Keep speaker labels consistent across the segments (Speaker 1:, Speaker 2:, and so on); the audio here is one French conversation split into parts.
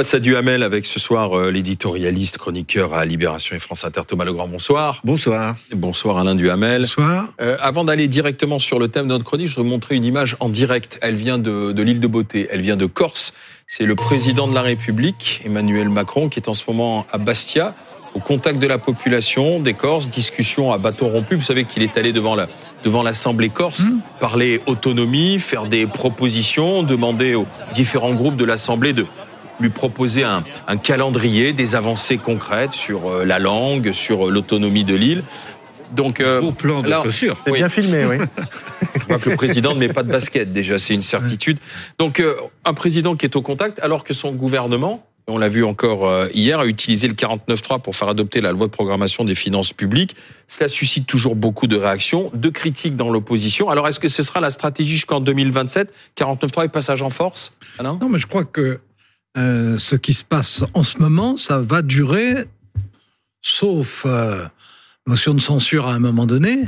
Speaker 1: face à Duhamel avec ce soir euh, l'éditorialiste, chroniqueur à Libération et France Inter, Thomas Legrand. Bonsoir.
Speaker 2: Bonsoir.
Speaker 1: Bonsoir Alain Duhamel.
Speaker 3: Bonsoir.
Speaker 1: Euh, avant d'aller directement sur le thème de notre chronique, je voudrais vous montrer une image en direct. Elle vient de, de l'île de Beauté, elle vient de Corse. C'est le président de la République, Emmanuel Macron, qui est en ce moment à Bastia, au contact de la population des Corses, discussion à bâton rompu. Vous savez qu'il est allé devant la, devant l'Assemblée corse,
Speaker 3: Mmh.
Speaker 1: parler autonomie, faire des propositions, demander aux différents groupes de l'Assemblée de lui proposer un, un calendrier, des avancées concrètes sur euh, la langue, sur euh, l'autonomie de l'île. Donc, euh,
Speaker 2: Au plan de
Speaker 1: alors,
Speaker 2: chaussures.
Speaker 3: C'est
Speaker 1: oui.
Speaker 3: bien filmé, oui.
Speaker 1: je vois que le président ne met pas de basket, déjà, c'est une certitude. Donc, euh, un président qui est au contact, alors que son gouvernement, on l'a vu encore euh, hier, a utilisé le 49.3 pour faire adopter la loi de programmation des finances publiques. Cela suscite toujours beaucoup de réactions, de critiques dans l'opposition. Alors, est-ce que ce sera la stratégie jusqu'en 2027 49.3 et passage en force? Alain?
Speaker 3: Non, mais je crois que euh, ce qui se passe en ce moment, ça va durer, sauf euh, motion de censure à un moment donné.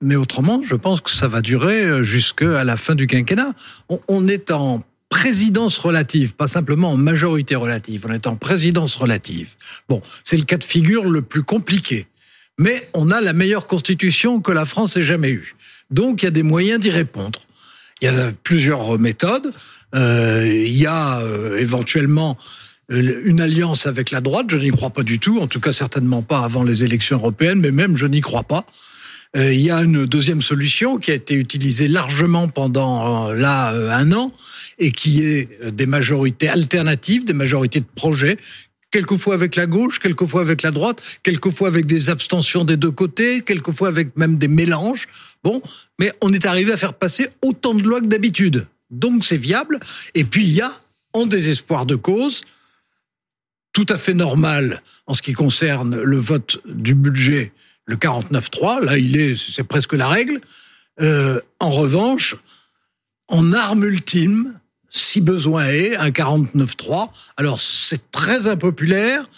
Speaker 3: Mais autrement, je pense que ça va durer euh, jusqu'à la fin du quinquennat. On, on est en présidence relative, pas simplement en majorité relative. On est en présidence relative. Bon, c'est le cas de figure le plus compliqué. Mais on a la meilleure constitution que la France ait jamais eue. Donc, il y a des moyens d'y répondre. Il y a plusieurs méthodes. Euh, il y a euh, éventuellement euh, une alliance avec la droite. Je n'y crois pas du tout. En tout cas, certainement pas avant les élections européennes. Mais même, je n'y crois pas. Il y a une deuxième solution qui a été utilisée largement pendant là un an et qui est des majorités alternatives, des majorités de projets quelquefois avec la gauche, quelquefois avec la droite, quelquefois avec des abstentions des deux côtés, quelquefois avec même des mélanges. Bon, mais on est arrivé à faire passer autant de lois que d'habitude. Donc c'est viable. Et puis il y a, en désespoir de cause, tout à fait normal en ce qui concerne le vote du budget, le 49-3, là il est, c'est presque la règle. Euh, en revanche, en arme ultime, si besoin est, un 49-3. Alors c'est très impopulaire,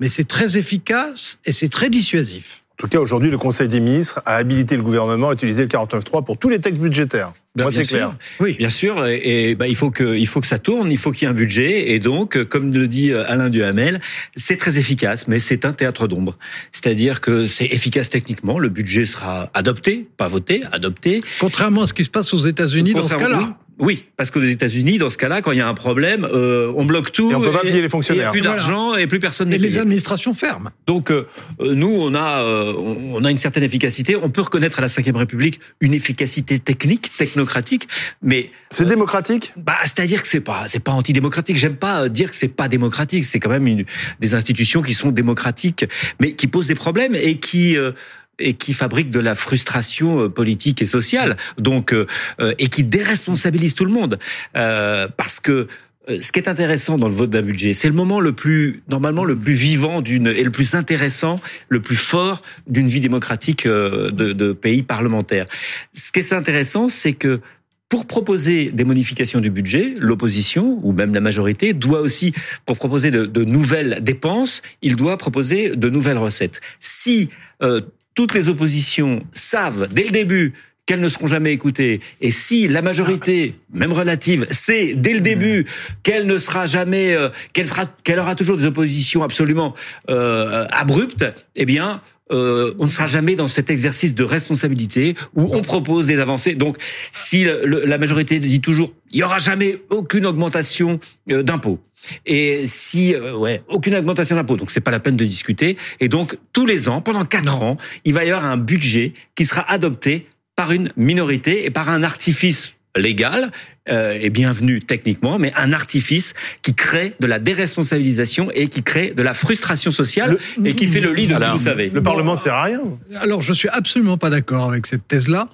Speaker 3: mais c'est très efficace et c'est très dissuasif.
Speaker 4: En tout cas, aujourd'hui, le Conseil des ministres a habilité le gouvernement à utiliser le 49.3 pour tous les textes budgétaires.
Speaker 2: Ben,
Speaker 4: Moi,
Speaker 2: bien
Speaker 4: c'est
Speaker 2: sûr.
Speaker 4: clair.
Speaker 3: Oui.
Speaker 2: Bien sûr, et, et, bah, il faut que il faut que ça tourne, il faut qu'il y ait un budget, et donc, comme le dit euh, Alain Duhamel, c'est très efficace, mais c'est un théâtre d'ombre. C'est-à-dire que c'est efficace techniquement, le budget sera adopté, pas voté, adopté.
Speaker 3: Contrairement à ce qui se passe aux États-Unis dans ce cas-là.
Speaker 2: Oui, oui, parce qu'aux États-Unis, dans ce cas-là, quand il y a un problème, euh, on bloque tout.
Speaker 4: Et on peut pas payer les fonctionnaires.
Speaker 2: Et plus
Speaker 3: Voilà.
Speaker 2: d'argent et plus personne n'est
Speaker 3: Et les
Speaker 2: payé.
Speaker 3: administrations ferment.
Speaker 2: Donc euh, euh, nous, on a, euh, on a une certaine efficacité. On peut reconnaître à la Ve République une efficacité technique, technocratique, mais
Speaker 4: C'est démocratique?
Speaker 2: bah, c'est-à-dire que c'est pas, c'est pas antidémocratique. J'aime pas euh, dire que c'est pas démocratique. C'est quand même une, des institutions qui sont démocratiques, mais qui posent des problèmes et qui euh, et qui fabriquent de la frustration euh, politique et sociale. Donc euh, euh, et qui déresponsabilisent tout le monde Euh, parce que euh, ce qui est intéressant dans le vote d'un budget, c'est le moment le plus, normalement, le plus vivant d'une, et le plus intéressant, le plus fort d'une vie démocratique de, de pays parlementaires. Ce qui est intéressant, c'est que pour proposer des modifications du budget, l'opposition ou même la majorité doit aussi, pour proposer de, de nouvelles dépenses, il doit proposer de nouvelles recettes. Si euh, toutes les oppositions savent dès le début qu'elles ne seront jamais écoutées, et si la majorité, même relative, sait dès le début qu'elle ne sera jamais, euh, qu'elle aura toujours des oppositions absolument euh, abruptes, eh bien, euh, on ne sera jamais dans cet exercice de responsabilité où on propose des avancées. Donc, si le- le- la majorité dit toujours, il y aura jamais aucune augmentation euh, d'impôts. Et si, euh, ouais, aucune augmentation d'impôts. Donc, c'est pas la peine de discuter. Et donc, tous les ans, pendant quatre ans, il va y avoir un budget qui sera adopté par une minorité et par un artifice légal euh, et bienvenu techniquement, mais un artifice qui crée de la déresponsabilisation et qui crée de la frustration sociale et qui fait le lit de
Speaker 1: Alors,
Speaker 2: tout, vous savez.
Speaker 4: Le Parlement ne sert à rien.
Speaker 3: Alors, je suis absolument pas d'accord avec cette thèse-là,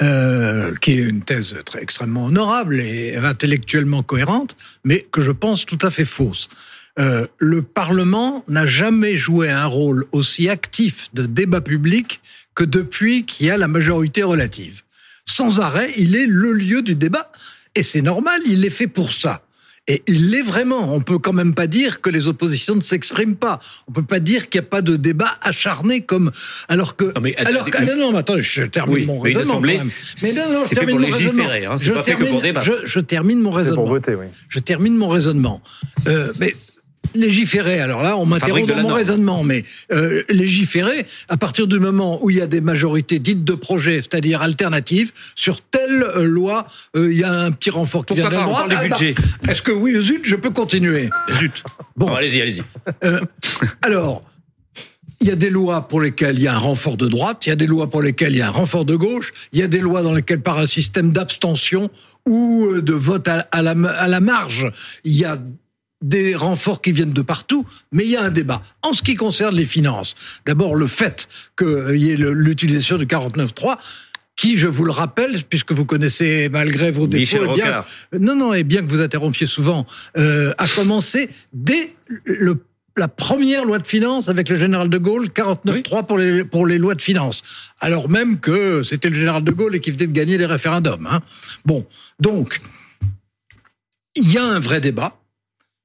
Speaker 3: euh, qui est une thèse très extrêmement honorable et intellectuellement cohérente, mais que je pense tout à fait fausse. Euh, le Parlement n'a jamais joué un rôle aussi actif de débat public que depuis qu'il y a la majorité relative. Sans arrêt, il est le lieu du débat, et c'est normal, il est fait pour ça. Et il l'est vraiment. On peut quand même pas dire que les oppositions ne s'expriment pas. On peut pas dire qu'il n'y a pas de débat acharné comme alors que
Speaker 2: Non, mais
Speaker 3: alors que, ah, non non mais attends je termine
Speaker 2: Oui,
Speaker 3: mon
Speaker 2: mais une
Speaker 3: raisonnement
Speaker 2: assemblée,
Speaker 3: quand même. Mais non, non, je termine
Speaker 2: pour
Speaker 3: mon raisonnement.
Speaker 2: légiférer, hein, c'est
Speaker 3: Je
Speaker 2: pas fait que
Speaker 3: termine-
Speaker 2: pour.
Speaker 3: Je, je termine mon raisonnement.
Speaker 4: pour voter, oui.
Speaker 3: Je termine mon raisonnement. Euh, mais légiférer. Alors là, on
Speaker 2: de
Speaker 3: dans mon
Speaker 2: norme.
Speaker 3: raisonnement, mais euh, légiférer à partir du moment où il y a des majorités dites de projet, c'est-à-dire alternatives, sur telle euh, loi, euh, il y a un petit renfort qui
Speaker 2: Pourquoi
Speaker 3: vient de la droite. Ah, bah. Est-ce que oui, zut, je peux continuer?
Speaker 2: Zut.
Speaker 3: Bon.
Speaker 2: Bon, allez-y, allez-y.
Speaker 3: Euh, alors, il y a des lois pour lesquelles il y a un renfort de droite, il y a des lois pour lesquelles il y a un renfort de gauche, il y a des lois dans lesquelles par un système d'abstention ou euh, de vote à la, à la marge, il y a des renforts qui viennent de partout, mais il y a un débat. En ce qui concerne les finances, d'abord le fait qu'il y ait l'utilisation du 49.3, qui, je vous le rappelle, puisque vous connaissez malgré vos défauts, eh bien,
Speaker 2: Rocard.
Speaker 3: non, non, et bien que vous interrompiez souvent, euh, a commencé dès le, la première loi de finances avec le général de Gaulle, 49.3 pour les, pour les lois de finances. Alors même que c'était le général de Gaulle et qui venait de gagner les référendums. Hein. Bon, donc, il y a un vrai débat.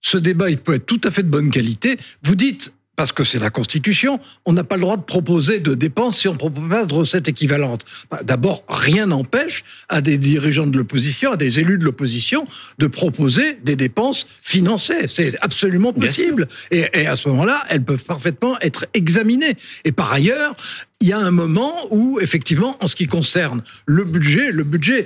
Speaker 3: Ce débat, il peut être tout à fait de bonne qualité. Vous dites, parce que c'est la Constitution, on n'a pas le droit de proposer de dépenses si on ne propose pas de recettes équivalentes. Bah, D'abord, rien n'empêche à des dirigeants de l'opposition, à des élus de l'opposition, de proposer des dépenses financées. C'est absolument possible. Et, et à ce moment-là, elles peuvent parfaitement être examinées. Et par ailleurs, il y a un moment où, effectivement, en ce qui concerne le budget, le budget,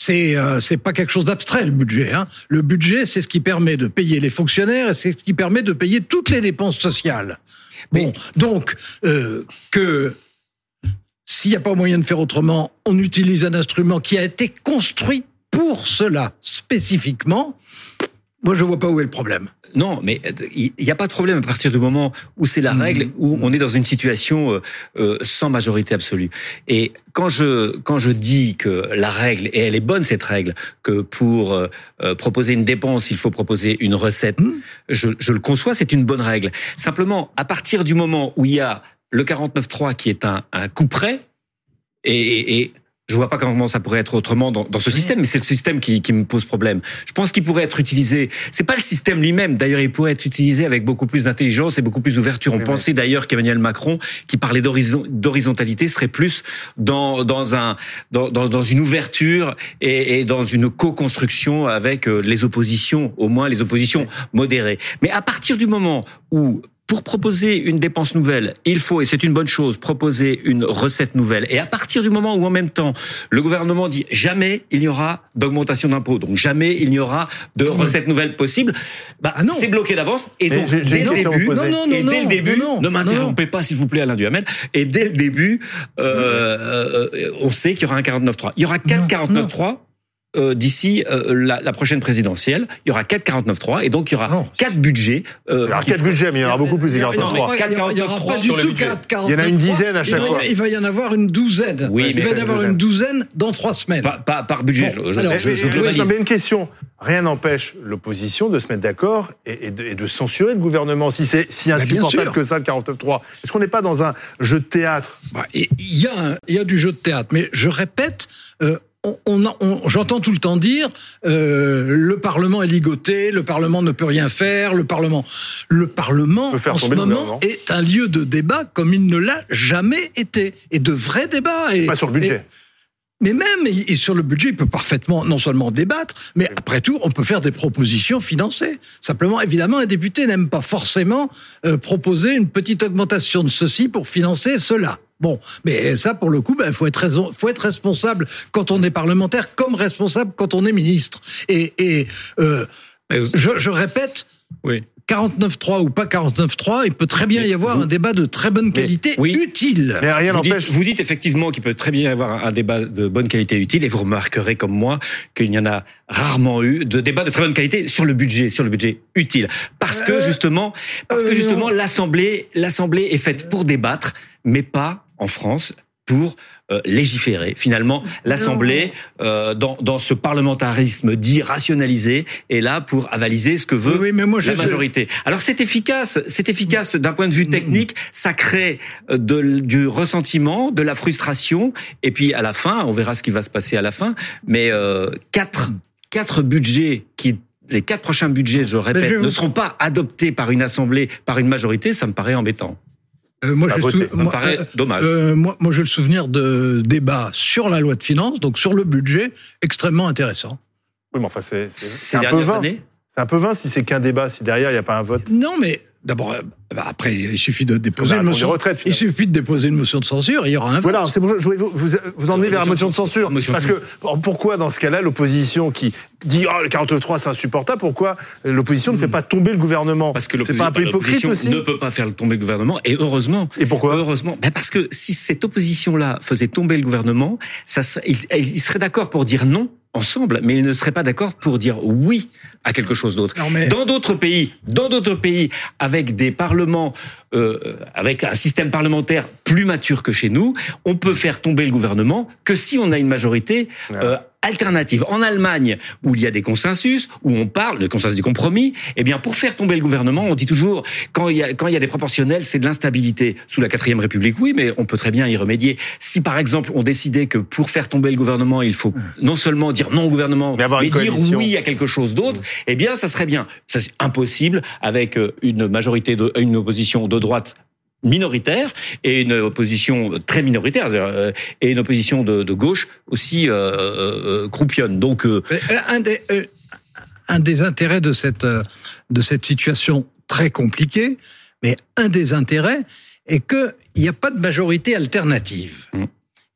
Speaker 3: c'est euh, c'est pas quelque chose d'abstrait le budget. Hein. Le budget, c'est ce qui permet de payer les fonctionnaires et c'est ce qui permet de payer toutes les dépenses sociales. Bon, donc euh, que s'il n'y a pas moyen de faire autrement, on utilise un instrument qui a été construit pour cela spécifiquement. Moi, je vois pas où est le problème.
Speaker 2: Non, mais euh, il n'y a pas de problème à partir du moment où c'est la
Speaker 3: Mhm.
Speaker 2: règle, où on est dans une situation euh, euh, sans majorité absolue. Et quand je quand je dis que la règle et elle est bonne cette règle que pour euh, proposer une dépense il faut proposer une recette,
Speaker 3: Mhm.
Speaker 2: je, je le conçois, c'est une bonne règle. Simplement, à partir du moment où il y a le 49.3 qui est un, un coup près, et, et, et je vois pas comment ça pourrait être autrement dans, dans ce système, mais c'est le système qui, qui me pose problème. Je pense qu'il pourrait être utilisé. C'est pas le système lui-même. D'ailleurs, il pourrait être utilisé avec beaucoup plus d'intelligence et beaucoup plus d'ouverture. On
Speaker 4: Oui,
Speaker 2: pensait d'ailleurs qu'Emmanuel Macron, qui parlait d'horizon- d'horizontalité, serait plus dans dans un dans, dans, dans une ouverture et, et dans une co-construction avec euh, les oppositions, au moins les oppositions modérées. Mais à partir du moment où pour proposer une dépense nouvelle, il faut, et c'est une bonne chose, proposer une recette nouvelle. Et à partir du moment où en même temps, le gouvernement dit jamais il n'y aura d'augmentation d'impôts, donc jamais il n'y aura de recette nouvelle possible, bah,
Speaker 3: Ah
Speaker 2: c'est bloqué d'avance. Et donc, dès le début.
Speaker 3: Non, non,
Speaker 2: et
Speaker 3: non,
Speaker 2: dès le
Speaker 3: non,
Speaker 2: début,
Speaker 3: non, non,
Speaker 2: ne m'interrompez pas s'il vous plaît Alain Duhamel, et dès le début, euh, euh, on sait qu'il y aura un 49.3. Il y aura quatre
Speaker 3: Non,
Speaker 2: 49.3 euh, d'ici euh, la, la prochaine présidentielle. Il y aura quatre 49.3 et donc il y aura
Speaker 3: Non.
Speaker 2: quatre budgets. euh,
Speaker 4: Alors,
Speaker 2: qui
Speaker 4: quel
Speaker 2: seront-
Speaker 4: budget, mais il y en aura beaucoup plus, des
Speaker 3: Il y aura- il y aura
Speaker 4: 49.3.
Speaker 3: pas- il y aura- il y aura
Speaker 2: 49.3
Speaker 3: pas du tout
Speaker 1: budget.
Speaker 3: 4,
Speaker 4: Il y en a une dizaine à chaque
Speaker 3: il va,
Speaker 4: fois.
Speaker 3: Il va y en avoir une douzaine.
Speaker 2: Oui,
Speaker 3: il va y en avoir une douzaine dans trois semaines.
Speaker 2: Par, par- par budget,
Speaker 3: Bon,
Speaker 2: je, je-
Speaker 3: alors,
Speaker 2: je- je
Speaker 4: Mais- une question. Rien n'empêche l'opposition de se mettre d'accord et, et de, et de censurer le gouvernement. Si c'est si
Speaker 3: Bah,
Speaker 4: insupportable que ça, le 49.3, est-ce qu'on n'est pas dans un jeu de théâtre?
Speaker 3: Bah, et Il y, a un- il y a du jeu de théâtre, mais je répète, euh, on, on j'entends tout le temps dire euh, le Parlement est ligoté, le Parlement ne peut rien faire, le Parlement, le Parlement en ce moment est un lieu de débat comme il ne l'a jamais été et de vrais débats. Et,
Speaker 4: Pas sur le budget.
Speaker 3: Mais même et sur le budget, il peut parfaitement non seulement débattre, mais après tout, on peut faire des propositions financées. Simplement, évidemment, un député n'aime pas forcément euh, proposer une petite augmentation de ceci pour financer cela. Bon, mais ça, pour le coup, il faut être raison, faut être responsable quand on est parlementaire, comme responsable quand on est ministre. Et, et euh, je, je répète,
Speaker 2: Oui.
Speaker 3: 49.3 ou pas 49.3, il peut très bien y avoir un débat de très bonne qualité,
Speaker 2: oui.
Speaker 3: utile.
Speaker 4: Mais rien
Speaker 2: Vous dites,
Speaker 4: n'empêche.
Speaker 2: vous dites effectivement qu'il peut très bien y avoir un débat de bonne qualité utile, et vous remarquerez comme moi qu'il y en a rarement eu de débat de très bonne qualité sur le budget, sur le budget utile, parce que
Speaker 3: Euh,
Speaker 2: justement, parce que
Speaker 3: euh,
Speaker 2: justement l'assemblée, l'assemblée est faite pour débattre, mais pas en France pour euh, légiférer. Finalement, l'Assemblée, euh, dans, dans ce parlementarisme dit rationalisé, est là pour avaliser ce que veut
Speaker 3: Oui, oui, mais moi,
Speaker 2: la
Speaker 3: je-
Speaker 2: majorité. Alors c'est efficace, c'est efficace d'un point de vue technique, ça crée euh, de, du ressentiment, de la frustration, et puis à la fin, on verra ce qui va se passer à la fin, mais euh, quatre, quatre budgets qui les quatre prochains budgets, je répète, ne seront pas adoptés par une assemblée, par une majorité, ça me paraît embêtant.
Speaker 3: Euh, moi,
Speaker 4: La
Speaker 3: j'ai
Speaker 4: beauté.
Speaker 3: sou-
Speaker 2: Ça me
Speaker 3: moi,
Speaker 2: paraît
Speaker 3: euh,
Speaker 2: dommage.
Speaker 3: Euh, moi, moi, j'ai le souvenir de débats sur la loi de finances, donc sur le budget, extrêmement intéressant.
Speaker 4: Oui, mais enfin, c'est c'est-
Speaker 2: Ces
Speaker 4: c'est un peu vain. C'est un peu vain si c'est qu'un débat, si derrière il n'y a pas un vote.
Speaker 3: Non, mais d'abord, euh, bah, après, il suffit de déposer
Speaker 4: va
Speaker 3: une motion.
Speaker 4: les retraites,
Speaker 3: il suffit de déposer une motion de censure, il y aura un vote.
Speaker 4: Voilà, c'est pour ça que je voulais vous, vous, vous emmener vers la motion de censure.
Speaker 2: Motion
Speaker 4: Parce que pourquoi, dans ce cas-là, l'opposition qui dit oh, le 49.3 c'est insupportable, pourquoi l'opposition ne fait pas tomber le gouvernement?
Speaker 2: Parce que
Speaker 4: C'est pas un peu hypocrite
Speaker 2: l'opposition
Speaker 4: aussi?
Speaker 2: ne peut pas faire tomber le gouvernement. Et heureusement.
Speaker 4: Et pourquoi?
Speaker 2: Heureusement. Ben parce que si cette opposition-là faisait tomber le gouvernement, ça, il serait d'accord pour dire non ensemble, mais il ne serait pas d'accord pour dire oui à quelque chose d'autre.
Speaker 3: Mais-
Speaker 2: Dans d'autres pays, dans d'autres pays, avec des parlements, euh, avec un système parlementaire plus mature que chez nous, on peut faire tomber le gouvernement que si on a une majorité euh, alternative. En Allemagne, où il y a des consensus, où on parle, le consensus du compromis, eh bien, pour faire tomber le gouvernement, on dit toujours, quand il y a, quand il y a des proportionnels, c'est de l'instabilité. Sous la quatrième république, oui, mais on peut très bien y remédier. Si, par exemple, on décidait que pour faire tomber le gouvernement, il faut non seulement dire non au gouvernement,
Speaker 4: Mais
Speaker 2: dire oui à quelque chose d'autre, eh bien, ça serait bien. Ça, c'est impossible avec euh, une majorité, de, une opposition de droite minoritaire et une opposition très minoritaire euh, et une opposition de, de gauche aussi euh, euh, croupionne. Donc
Speaker 3: Un des, un des intérêts de cette, de cette situation très compliquée, mais un des intérêts est qu'il n'y a pas de majorité alternative.
Speaker 2: Mm.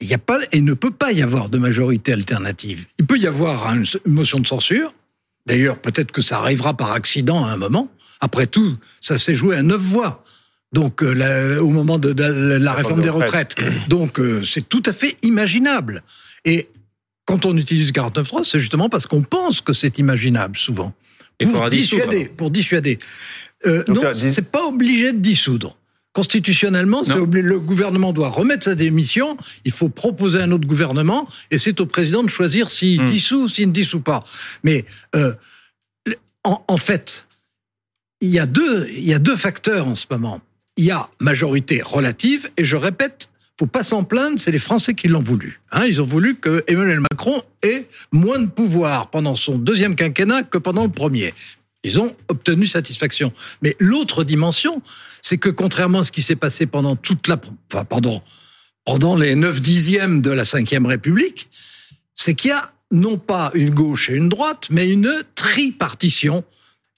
Speaker 3: Il n'y a pas, et ne peut pas y avoir de majorité alternative. Il peut y avoir une une motion de censure. D'ailleurs, peut-être que ça arrivera par accident à un moment. Après tout, ça s'est joué à neuf voix. Donc, euh, la- au moment de, la, la réforme des retraites. Donc, euh, c'est tout à fait imaginable. Et quand on utilise 49.3, c'est justement parce qu'on pense que c'est imaginable, souvent.
Speaker 2: Il
Speaker 3: pour dissuader. Pour dissuader. Euh,
Speaker 4: Donc,
Speaker 3: non,
Speaker 4: dis-
Speaker 3: c'est pas obligé de dissoudre. Constitutionnellement, le gouvernement doit remettre sa démission, il faut proposer un autre gouvernement, et c'est au président de choisir s'il
Speaker 2: Hmm.
Speaker 3: dissout ou s'il ne dissout pas. Mais euh, en, en fait, il y, a deux, il y a deux facteurs en ce moment. Il y a majorité relative, et je répète, faut pas s'en plaindre, c'est les Français qui l'ont voulu. Hein, ils ont voulu que Emmanuel Macron ait moins de pouvoir pendant son deuxième quinquennat que pendant le premier. Ils ont obtenu satisfaction. Mais l'autre dimension, c'est que contrairement à ce qui s'est passé pendant toute la, enfin, pendant, pendant les neuf dixièmes de la Cinquième République, c'est qu'il y a non pas une gauche et une droite, mais une tripartition.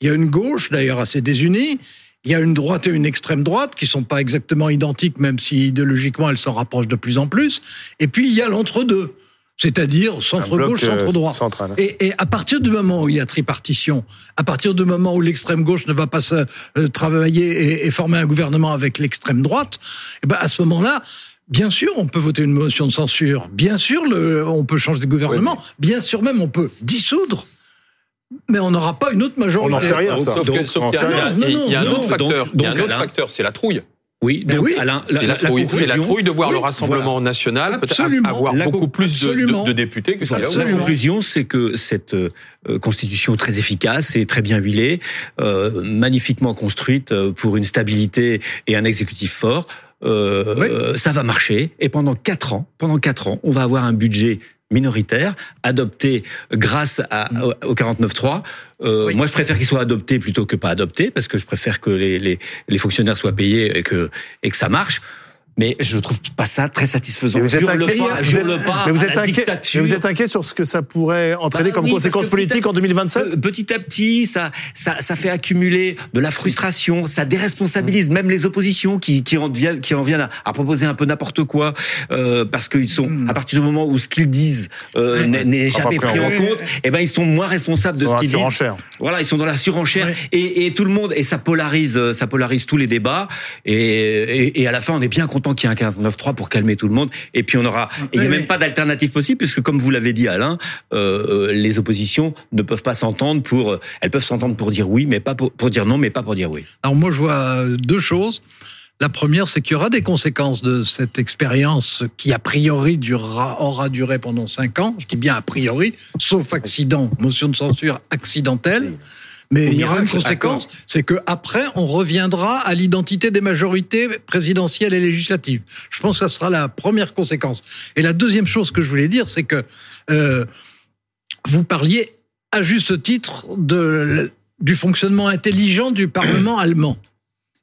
Speaker 3: Il y a une gauche, d'ailleurs assez désunie, il y a une droite et une extrême droite qui sont pas exactement identiques, même si idéologiquement elles s'en rapprochent de plus en plus. Et puis il y a l'entre-deux, c'est-à-dire centre-gauche,
Speaker 4: euh,
Speaker 3: centre-droit. Et, et à partir du moment où il y a tripartition, à partir du moment où l'extrême gauche ne va pas se, euh, travailler et, et former un gouvernement avec l'extrême droite, eh ben à ce moment-là, bien sûr, on peut voter une motion de censure. Bien sûr, le, on peut changer de gouvernement. Bien sûr, même, on peut dissoudre. Mais on n'aura pas une autre majorité.
Speaker 4: On n'en sait rien, ça.
Speaker 1: Sauf qu'il y a- y un autre facteur. Il y a un autre
Speaker 2: Alain-
Speaker 1: facteur, c'est la trouille.
Speaker 2: oui, donc,
Speaker 3: oui.
Speaker 2: Alain,
Speaker 1: C'est la, trouille. C'est la
Speaker 2: conclusion-
Speaker 1: trouille de voir le Rassemblement national peut-être avoir
Speaker 2: La
Speaker 1: beaucoup plus de, de- de députés que ce a
Speaker 2: La conclusion, c'est que cette euh, constitution très efficace et très bien huilée, euh, magnifiquement construite euh, pour une stabilité et un exécutif fort, euh,
Speaker 3: Oui.
Speaker 2: ça va marcher. Et pendant quatre ans, pendant quatre ans, on va avoir un budget minoritaire adopté grâce à, au, au 49.3. Euh,
Speaker 3: Oui.
Speaker 2: Moi, je préfère qu'il soit adopté plutôt que pas adopté parce que je préfère que les, les, les fonctionnaires soient payés et que, et que ça marche. Mais je trouve pas ça très satisfaisant.
Speaker 4: Mais vous êtes inquiet, vous êtes- inquiet,
Speaker 2: dictature.
Speaker 4: mais vous êtes inquiet sur ce que ça pourrait entraîner
Speaker 2: Bah
Speaker 4: comme
Speaker 2: oui,
Speaker 4: conséquence
Speaker 2: que
Speaker 4: politique
Speaker 2: à-
Speaker 4: en 2027
Speaker 2: Euh, Petit à petit, ça, ça, ça fait accumuler de la frustration, ça déresponsabilise même les oppositions qui, qui en viennent, qui en viennent à, à proposer un peu n'importe quoi, euh, parce qu'ils sont, à partir du moment où ce qu'ils disent euh,
Speaker 3: Ouais.
Speaker 2: n'est
Speaker 4: Enfin,
Speaker 2: jamais pris en compte, eh ben ils sont moins responsables de ce qu'ils disent.
Speaker 4: surenchère.
Speaker 2: Voilà, ils sont dans la surenchère
Speaker 3: Ouais.
Speaker 2: et, et tout le monde et ça polarise, ça polarise tous les débats et, et, et à la fin on est bien content qu'il y ait un 49.3 pour calmer tout le monde et puis on aura, il n'y a même pas d'alternative possible puisque comme vous l'avez dit Alain, euh, euh, les oppositions ne peuvent pas s'entendre pour, euh, elles peuvent s'entendre pour dire oui mais pas pour, pour dire non mais pas pour dire oui.
Speaker 3: Alors moi, je vois deux choses. La première, c'est qu'il y aura des conséquences de cette expérience qui, a priori, durera, aura duré pendant cinq ans. Je dis bien a priori, sauf accident, motion de censure accidentelle. Mais il y aura une conséquence, c'est que après on reviendra à l'identité des majorités présidentielles et législatives. Je pense que ça sera la première conséquence. Et la deuxième chose que je voulais dire, c'est que euh, vous parliez à juste titre de, du fonctionnement intelligent du Parlement allemand.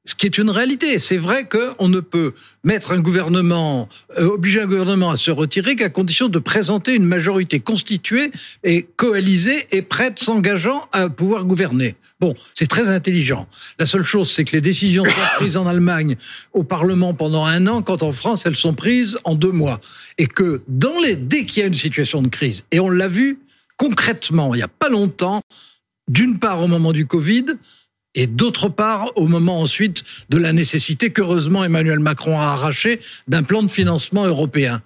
Speaker 3: Ce qui est une réalité. C'est vrai qu'on ne peut mettre un gouvernement, euh, obliger un gouvernement à se retirer qu'à condition de présenter une majorité constituée et coalisée et prête, s'engageant à pouvoir gouverner. Bon, c'est très intelligent. La seule chose, c'est que les décisions sont prises en Allemagne au Parlement pendant un an, quand en France, elles sont prises en deux mois. Et que dans les, dès qu'il y a une situation de crise, et on l'a vu concrètement il n'y a pas longtemps, d'une part au moment du Covid, et d'autre part au moment ensuite de la nécessité qu'heureusement Emmanuel Macron a arraché d'un plan de financement européen.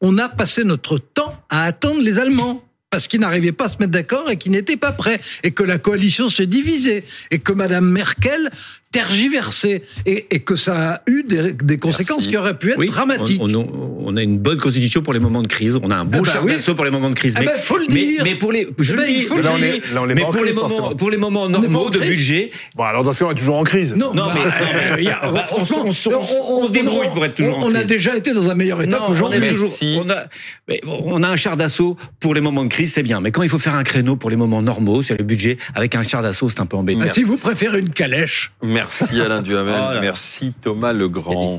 Speaker 3: On a passé notre temps à attendre les Allemands parce qu'ils n'arrivaient pas à se mettre d'accord et qu'ils n'étaient pas prêts, et que la coalition se divisait, et que Madame Merkel tergiversait, et, et que ça a eu des, des conséquences
Speaker 1: Merci.
Speaker 3: qui auraient pu être
Speaker 2: Oui,
Speaker 3: dramatiques.
Speaker 2: On, on- on a une bonne constitution pour les moments de crise. On a un bon
Speaker 3: Ah bah
Speaker 2: char
Speaker 3: oui.
Speaker 2: d'assaut pour les moments de crise.
Speaker 3: Ah
Speaker 2: mais,
Speaker 3: bah, faut le
Speaker 2: mais,
Speaker 3: dire.
Speaker 2: mais pour les, je
Speaker 3: Eh ben,
Speaker 2: le dis,
Speaker 3: faut le
Speaker 2: je
Speaker 4: Là, on
Speaker 2: le
Speaker 4: est-
Speaker 2: dis.
Speaker 4: là, on est
Speaker 2: mais pour les
Speaker 4: crise,
Speaker 2: moments,
Speaker 4: forcément.
Speaker 2: pour les moments
Speaker 3: n'est pas
Speaker 2: normaux de
Speaker 3: crise.
Speaker 2: budget.
Speaker 4: Bon, alors dans ce cas, on est toujours en crise.
Speaker 3: Non,
Speaker 2: Non,
Speaker 3: bah,
Speaker 2: mais-
Speaker 3: euh, il y a-
Speaker 2: Bah, on se-
Speaker 3: franchement,
Speaker 2: on se- on se débrouille pour être toujours
Speaker 3: on,
Speaker 2: en
Speaker 3: on a
Speaker 2: crise.
Speaker 3: déjà été dans un meilleur état qu'aujourd'hui.
Speaker 2: est
Speaker 1: Merci.
Speaker 2: toujours. On a, un char d'assaut pour les moments de crise, c'est bien. Mais quand il faut faire un créneau pour les moments normaux sur le budget avec un char d'assaut, c'est un peu embêtant.
Speaker 3: Ah, si vous préférez une calèche,
Speaker 1: Merci Alain Duhamel, merci Thomas Legrand.